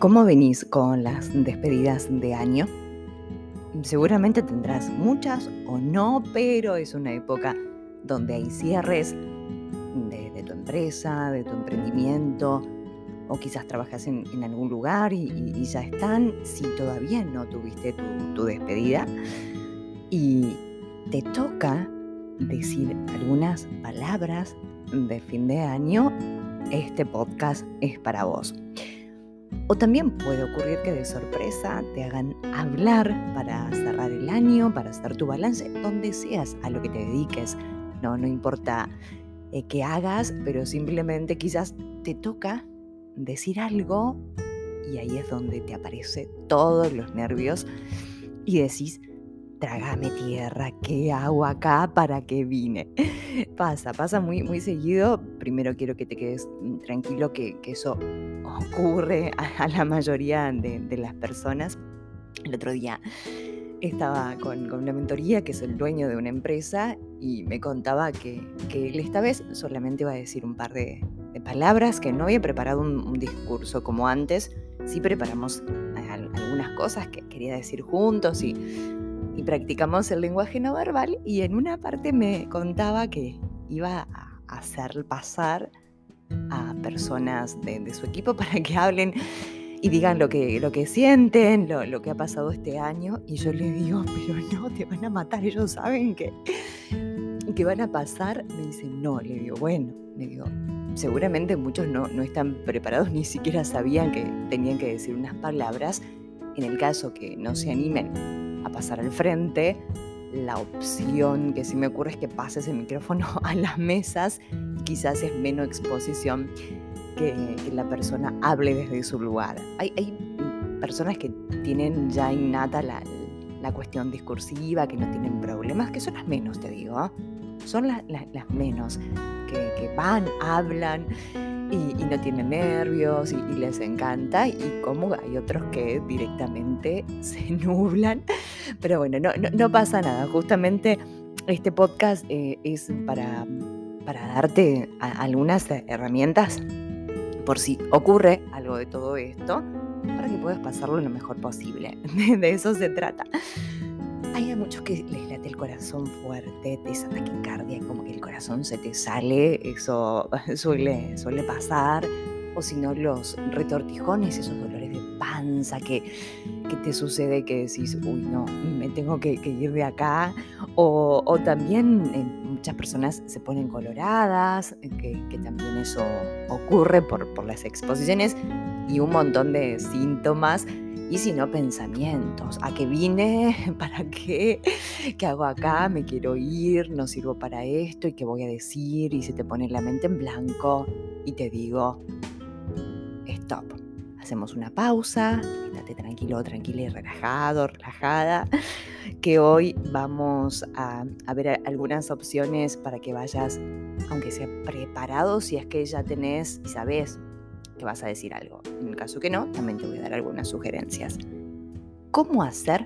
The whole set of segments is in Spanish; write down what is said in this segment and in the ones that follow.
¿Cómo venís con las despedidas de año? Seguramente tendrás muchas o no, pero es una época donde hay cierres de, tu empresa, de tu emprendimiento, o quizás trabajas en, algún lugar y, ya están, si todavía no tuviste tu, despedida, y te toca decir algunas palabras de fin de año, este podcast es para vos. O también puede ocurrir que de sorpresa te hagan hablar para cerrar el año, para hacer tu balance, donde seas a lo que te dediques. No, no importa eh, qué hagas, pero simplemente quizás te toca decir algo y ahí es donde te aparece todos los nervios y decís, trágame tierra, ¿qué hago acá? ¿Para qué vine? Pasa, pasa muy, muy seguido. Primero quiero que te quedes mm, tranquilo que, eso ocurre a, la mayoría de, las personas. El otro día estaba con, una mentoría que es el dueño de una empresa y me contaba que, él esta vez solamente iba a decir un par de, palabras, que no había preparado un, un discurso como antes. Sí preparamos eh, algunas cosas que quería decir juntos y practicamos el lenguaje no verbal y en una parte me contaba que iba a hacer pasar a personas de, su equipo para que hablen y digan lo que, lo que sienten, lo, lo, que ha pasado este año. Y yo le digo, pero no, te van a matar, ellos saben que, que van a pasar. Me dice, no, le digo, bueno, le digo, seguramente muchos no, no están preparados, ni siquiera sabían que tenían que decir unas palabras. En el caso que no se animen pasar al frente. La opción que sí me ocurre es que pases el micrófono a las mesas. Quizás es menos exposición que, la persona hable desde su lugar. Hay, personas que tienen ya innata la, cuestión discursiva, que no tienen problemas, que son las menos, te digo. Son las menos, que, que van, hablan y, no tienen nervios y, les encanta y como hay otros que directamente se nublan. Pero bueno, no, no, pasa nada. Justamente este podcast eh, es para, para darte algunas herramientas por si ocurre algo de todo esto, para que puedas pasarlo lo mejor posible. De eso se trata. Hay muchos que les late el corazón fuerte, te esa taquicardia, como que el corazón se te sale, eso suele, suele pasar. O si no, los retortijones, esos dolores de panza que, que te sucede que decís, uy, no, me tengo que, ir de acá. O, también eh, muchas personas se ponen coloradas, eh, que, también eso ocurre por, por las exposiciones y un montón de síntomas y si no pensamientos. ¿A qué vine? ¿Para qué? ¿Qué hago acá? ¿Me quiero ir? ¿No sirvo para esto? ¿Y qué voy a decir? Y se te pone la mente en blanco y te digo, stop. Hacemos una pausa, estate tranquilo, tranquila y relajado, relajada, que hoy vamos a, a ver algunas opciones para que vayas, aunque sea preparado, si es que ya tenés y sabes vas a decir algo. En el caso que no, también te voy a dar algunas sugerencias. ¿Cómo hacer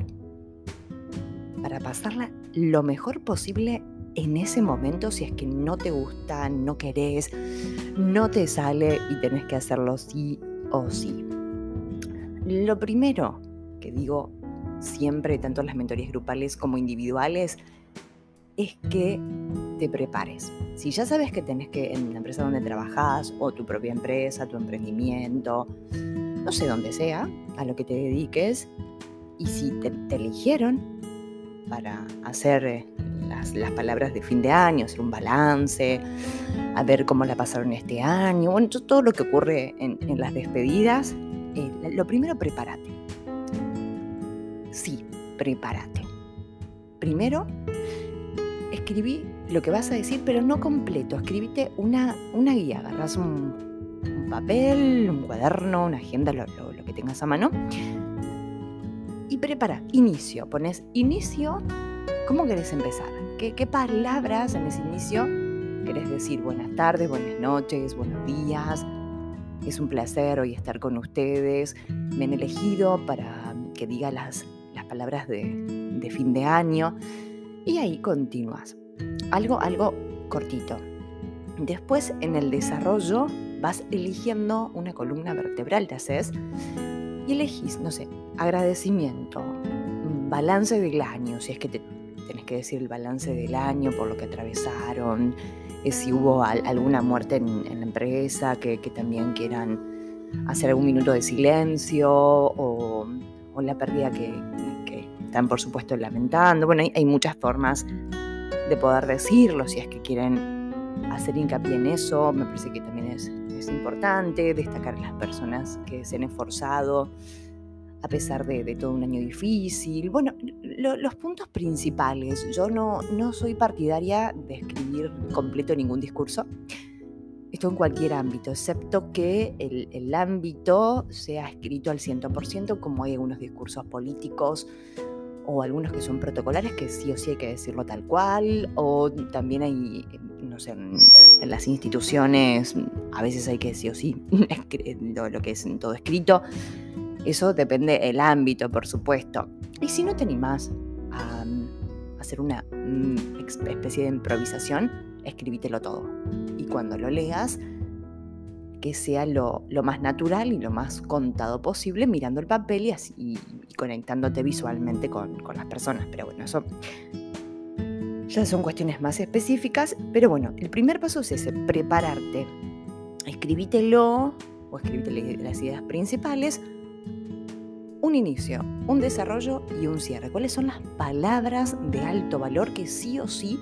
para pasarla lo mejor posible en ese momento si es que no te gusta, no querés, no te sale y tenés que hacerlo sí o sí? Lo primero que digo siempre, tanto en las mentorías grupales como individuales, es que te prepares. Si ya sabes que tenés que, en la empresa donde trabajas, o tu propia empresa, tu emprendimiento, no sé dónde sea, a lo que te dediques, y si te, eligieron para hacer eh, las, palabras de fin de año, hacer un balance, a ver cómo la pasaron este año, bueno, todo lo que ocurre en, las despedidas, eh, lo primero, prepárate. Sí, prepárate. Primero, escribí lo que vas a decir, pero no completo. Escribite una, una guía. Agarras un, papel, un cuaderno, una agenda, lo, que tengas a mano. Y prepara, inicio. Pones inicio. ¿Cómo querés empezar? ¿Qué, ¿Qué palabras en ese inicio querés decir? Buenas tardes, buenas noches, buenos días. Es un placer hoy estar con ustedes. Me han elegido para que diga las, las palabras de, de fin de año. Y ahí continúas. Algo, algo cortito. Después en el desarrollo vas eligiendo una columna vertebral, te haces y elegís, no sé, agradecimiento, balance del año, si es que te, tenés que decir el balance del año por lo que atravesaron, eh, si hubo alguna muerte en, la empresa, que, también quieran hacer algún minuto de silencio o, la pérdida que, están por supuesto lamentando. Bueno, hay, muchas formas de poder decirlo, si es que quieren hacer hincapié en eso, me parece que también es, es importante destacar a las personas que se han esforzado a pesar de, todo un año difícil. Bueno, los puntos principales. Yo no, no soy partidaria de escribir completo ningún discurso. Esto en cualquier ámbito, excepto que el, el ámbito sea escrito al 100%, como hay algunos discursos políticos o algunos que son protocolares, que sí o sí hay que decirlo tal cual, o también hay, no sé, en, las instituciones, a veces hay que sí o sí lo que es en todo escrito. Eso depende del ámbito, por supuesto. Y si no te animás a, mm, hacer una mm, especie de improvisación, escribítelo todo. Y cuando lo leas, que sea lo, más natural y lo más contado posible, mirando el papel y, así, conectándote visualmente con, las personas. Pero bueno, eso ya son cuestiones más específicas. Pero bueno, el primer paso es ese, prepararte. Escribítelo o escribite las ideas principales un inicio, un desarrollo y un cierre. ¿Cuáles son las palabras de alto valor que sí o sí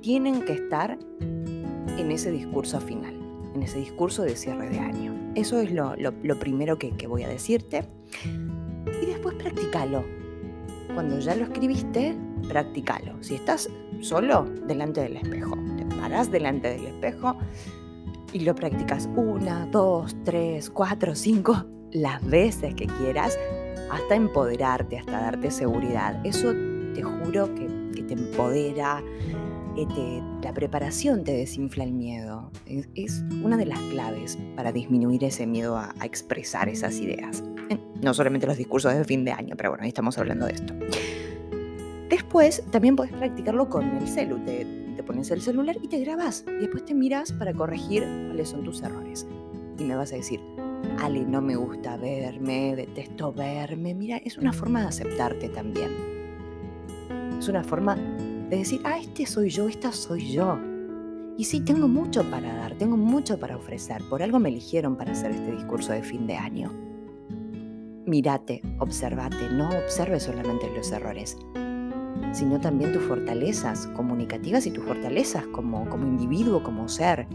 tienen que estar en ese discurso final, en ese discurso de cierre de año? Eso es lo, primero que, que, voy a decirte. Y después practicalo. Cuando ya lo escribiste, practicalo. Si estás solo, delante del espejo. Te parás delante del espejo y lo practicas una, dos, tres, cuatro, cinco, las veces que quieras hasta empoderarte, hasta darte seguridad. Eso te juro que, te empodera, la preparación te desinfla el miedo. Es, una de las claves para disminuir ese miedo a, expresar esas ideas. No solamente los discursos de fin de año, pero bueno, ahí estamos hablando de esto. Después también puedes practicarlo con el celu. Te, te pones el celular y te grabas. Y después te miras para corregir cuáles son tus errores. Y me vas a decir, Ale, no me gusta verme, detesto verme. Mira, es una forma de aceptarte también. Es una forma de decir, ah, este soy yo, esta soy yo. Y sí, tengo mucho para dar, tengo mucho para ofrecer. Por algo me eligieron para hacer este discurso de fin de año. Mírate, observate, no observes solamente los errores, sino también tus fortalezas comunicativas y tus fortalezas como, como individuo, como ser.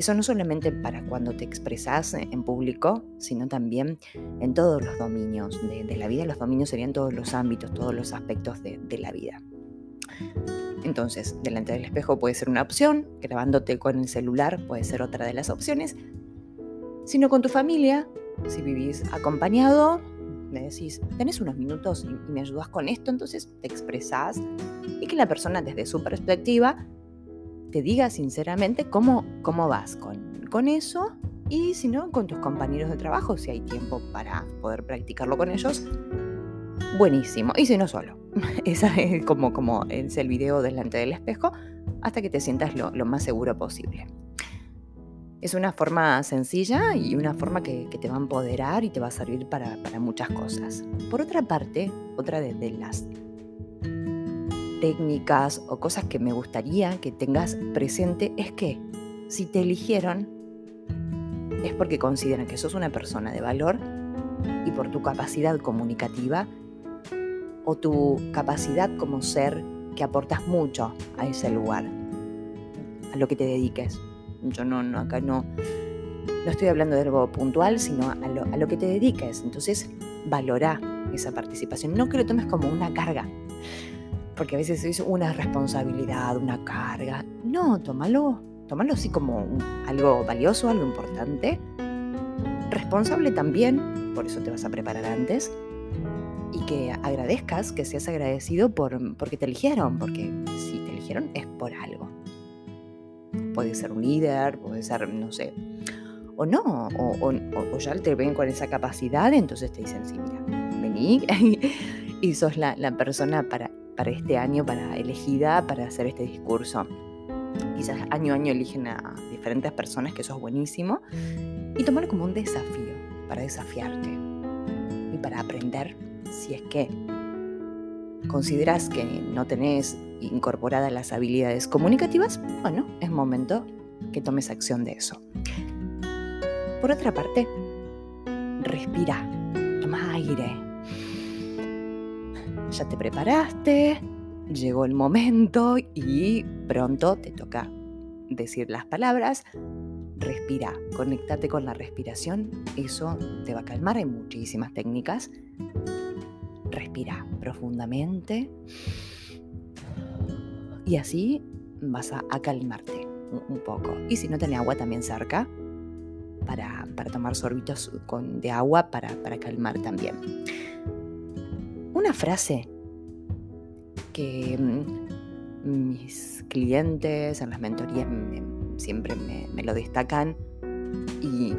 Eso no solamente para cuando te expresas en público, sino también en todos los dominios de, la vida. Los dominios serían todos los ámbitos, todos los aspectos de, la vida. Entonces, delante del espejo puede ser una opción, grabándote con el celular puede ser otra de las opciones. Sino con tu familia, si vivís acompañado, me decís, tenés unos minutos y, me ayudas con esto, entonces te expresás y que la persona desde su perspectiva te diga sinceramente cómo, cómo vas con, con eso y si no, con tus compañeros de trabajo, si hay tiempo para poder practicarlo con ellos, buenísimo. Y si no, solo. Esa es como, como el video delante del espejo hasta que te sientas lo, más seguro posible. Es una forma sencilla y una forma que, te va a empoderar y te va a servir para, muchas cosas. Por otra parte, otra de, de las técnicas o cosas que me gustaría que tengas presente es que si te eligieron es porque consideran que sos una persona de valor y por tu capacidad comunicativa o tu capacidad como ser que aportas mucho a ese lugar, a lo que te dediques. Yo no, no acá no, no estoy hablando de algo puntual, sino a lo, a lo que te dediques. Entonces, valora esa participación. No que lo tomes como una carga porque a veces es una responsabilidad, una carga. No, tómalo, tómalo así como algo valioso, algo importante. Responsable también, por eso te vas a preparar antes. Y que agradezcas, que seas agradecido por, porque te eligieron, porque si te eligieron es por algo. Puede ser un líder, puede ser, no sé, o no, o, ya te ven con esa capacidad, entonces te dicen, sí, mira, vení y sos la, la persona para para este año, para elegida para hacer este discurso. Quizás año a año eligen a diferentes personas, que eso es buenísimo, y tomar como un desafío para desafiarte. para aprender, si es que consideras que no tenés incorporadas las habilidades comunicativas, bueno, es momento que tomes acción de eso. Por otra parte, respira, toma aire. Ya te preparaste, llegó el momento y pronto te toca decir las palabras. Respira, conéctate con la respiración, eso te va a calmar. Hay muchísimas técnicas. Respira profundamente y así vas a, calmarte un, poco. Y si no tenés agua también cerca, para, tomar sorbitos de agua para, para calmar también. Una frase que mm, mis clientes en las mentorías siempre me, lo destacan y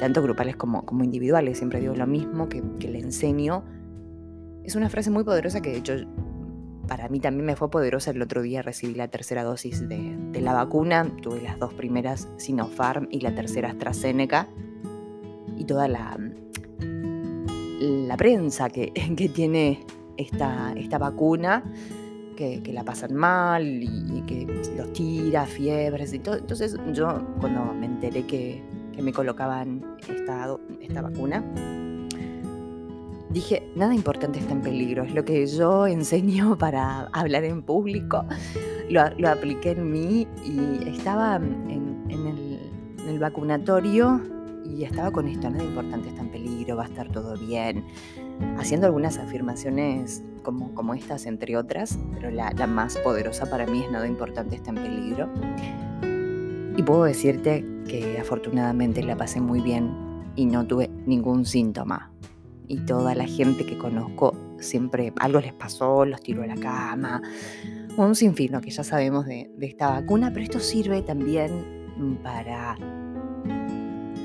tanto grupales como, como, individuales, siempre digo lo mismo que, que le enseño. Es una frase muy poderosa que de hecho para mí también me fue poderosa. El otro día recibí la tercera dosis de, la vacuna. Tuve las dos primeras Sinopharm y la tercera AstraZeneca. Y toda la, la prensa que, que tiene esta, esta vacuna, que, la pasan mal y, que los tira, fiebres y todo. Entonces yo cuando me enteré que, que me colocaban esta, esta vacuna, dije, nada importante está en peligro, es lo que yo enseño para hablar en público, lo, apliqué en mí y estaba en, el, vacunatorio y estaba con esto, nada importante está en peligro, va a estar todo bien, haciendo algunas afirmaciones como, como estas, entre otras, pero la, la más poderosa para mí es nada importante está en peligro. Y puedo decirte que afortunadamente la pasé muy bien y no tuve ningún síntoma y toda la gente que conozco siempre algo les pasó, los tiró a la cama, un sinfín, que ya sabemos de, esta vacuna, pero esto sirve también para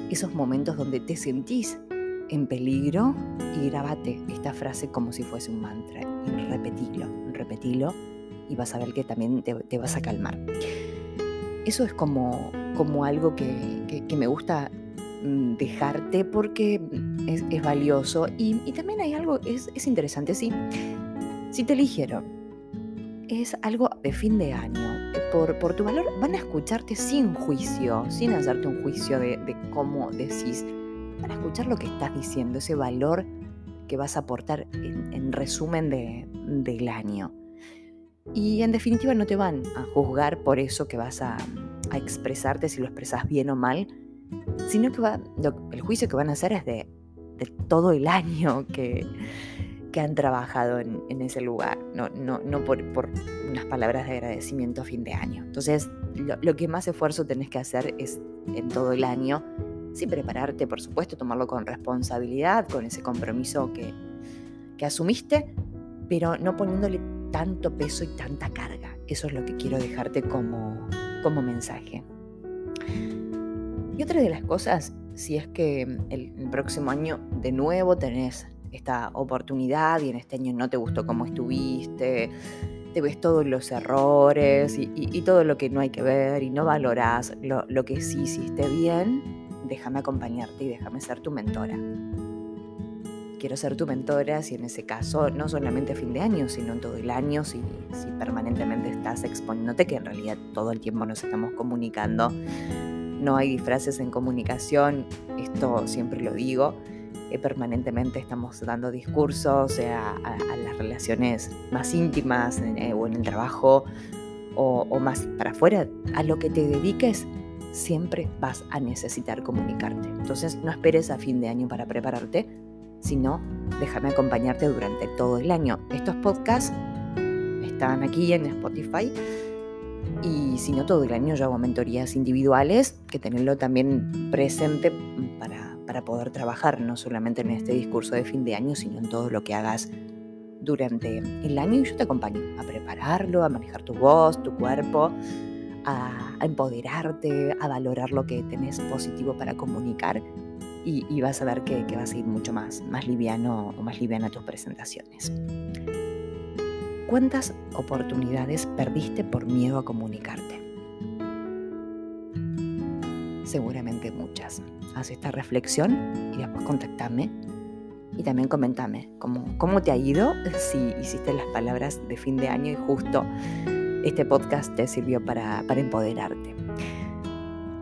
esos momentos donde te sentís en peligro y grabate esta frase como si fuese un mantra y repetilo, repetilo y vas a ver que también te, vas a calmar. Eso es como, como algo que, que me gusta dejarte porque es, valioso. Y, también hay algo, es, es interesante, sí. Si te eligieron, es algo de fin de año. Por, por, tu valor van a escucharte sin juicio, sin hacerte un juicio de, cómo decís. Van a escuchar lo que estás diciendo, ese valor que vas a aportar en, resumen de, del año. Y en definitiva no te van a juzgar por eso que vas a, a expresarte, si lo expresas bien o mal, sino que va, el juicio que van a hacer es de, todo el año que, han trabajado en, ese lugar, no, no, no por, por, unas palabras de agradecimiento a fin de año. Entonces, lo, que más esfuerzo tenés que hacer es en todo el año, sí prepararte, por supuesto, tomarlo con responsabilidad, con ese compromiso que, que asumiste, pero no poniéndole tanto peso y tanta carga. Eso es lo que quiero dejarte como, como mensaje. Y otra de las cosas, si es que mm, el, próximo año de nuevo tenés esta oportunidad y en este año no te gustó cómo estuviste, te ves todos los errores y, todo lo que no hay que ver y no valorás lo, lo que sí hiciste bien, déjame acompañarte y déjame ser tu mentora. Quiero ser tu mentora si en ese caso no solamente a fin de año, sino en todo el año, si, si permanentemente estás exponiéndote, que en realidad todo el tiempo nos estamos comunicando no hay disfraces en comunicación, esto siempre lo digo, eh, permanentemente estamos dando discursos eh, a, las relaciones más íntimas eh, o en el trabajo o, más para afuera, a lo que te dediques, siempre vas a necesitar comunicarte. Entonces no esperes a fin de año para prepararte, sino déjame acompañarte durante todo el año. Estos podcasts están aquí en Spotify y si no todo el año yo hago mentorías individuales, que tenerlo también presente para, para poder trabajar, no solamente en este discurso de fin de año, sino en todo lo que hagas durante el año y yo te acompaño a prepararlo, a manejar tu voz, tu cuerpo, a, empoderarte, a valorar lo que tenés positivo para comunicar y, vas a ver que, que, vas a ir mucho más, más liviano o más liviana tus presentaciones. ¿Cuántas oportunidades perdiste por miedo a comunicarte? Seguramente muchas. Haz esta reflexión y después contactame Y también comentame cómo, cómo te ha ido si hiciste las palabras de fin de año y justo este podcast te sirvió para, empoderarte.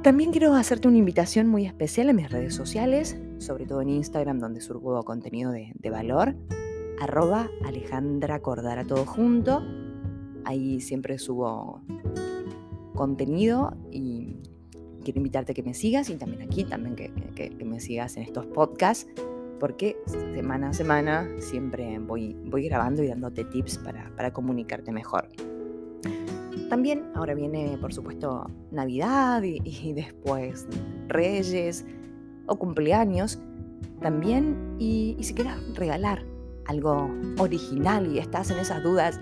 También quiero hacerte una invitación muy especial en mis redes sociales, sobre todo en Instagram donde subo contenido de, valor, arroba Alejandra Cordara todo junto. Ahí siempre subo contenido y quiero invitarte a que me sigas y también aquí, también que, me sigas en estos podcasts porque semana a semana siempre voy, voy grabando y dándote tips para, comunicarte mejor. También ahora viene, por supuesto, Navidad y, después Reyes o cumpleaños también. Y, y si quieres regalar algo original y estás en esas dudas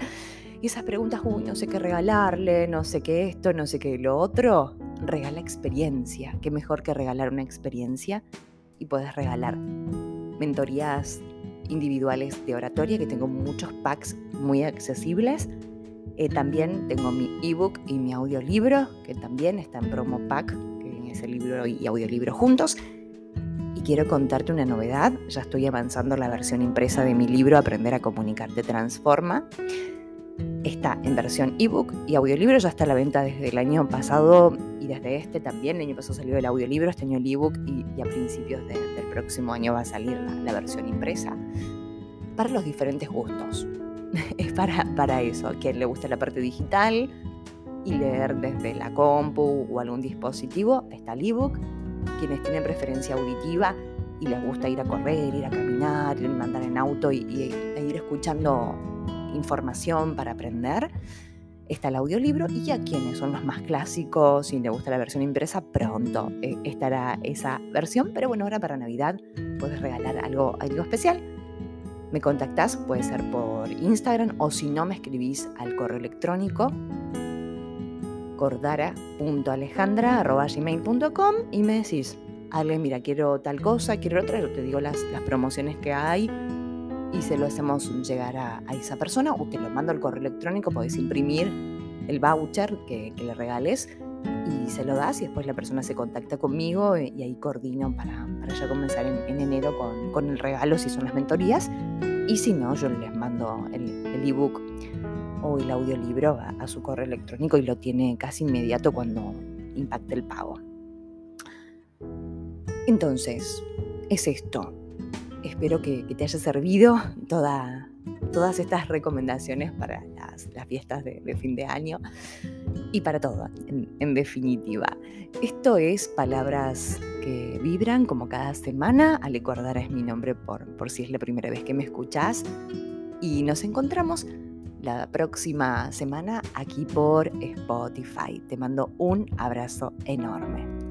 y esas preguntas, uy, no sé qué regalarle, no sé qué esto, no sé qué lo otro, regala experiencia. Qué mejor que regalar una experiencia y puedes regalar mentorías individuales de oratoria, que tengo muchos packs muy accesibles. Eh, también tengo mi ebook y mi audiolibro, que también está en promo pack, que es el libro y audiolibro juntos. Y quiero contarte una novedad, ya estoy avanzando la versión impresa de mi libro Aprender a comunicarte transforma. Está en versión ebook y audiolibro, ya está a la venta desde el año pasado y desde este también. El año pasado salió el audiolibro, este año el ebook y, y a principios del próximo año va a salir la, versión impresa. Para los diferentes gustos. es para, para eso, a quien le gusta la parte digital y leer desde la compu o algún dispositivo, está el ebook. Quienes tienen preferencia auditiva y les gusta ir a correr, ir a caminar, ir a andar en auto y, e ir escuchando información para aprender, está el audiolibro y a quienes son los más clásicos y les gusta la versión impresa, pronto eh, estará esa versión. Pero bueno, ahora para Navidad puedes regalar algo, algo especial. Me contactás, puede ser por Instagram o si no me escribís al correo electrónico cordara.alejandra.gmail.com y me decís, Ale, mira, quiero tal cosa, quiero otra, yo te digo las, las promociones que hay y se lo hacemos llegar a, esa persona o te lo mando al correo electrónico, podés imprimir el voucher que, le regales y se lo das y después la persona se contacta conmigo y, ahí coordino para, para, ya comenzar en, enero con, el regalo si son las mentorías. Y si no yo les mando el ebook o el audiolibro a, a su correo electrónico y lo tiene casi inmediato cuando impacte el pago. Entonces, es esto. Espero que, te haya servido todas estas recomendaciones para las, fiestas de, fin de año y para todo, en, definitiva. Esto es Palabras que Vibran, como cada semana. Ale Cordara es mi nombre por, por si es la primera vez que me escuchás. Y nos encontramos la próxima semana aquí por Spotify. Te mando un abrazo enorme.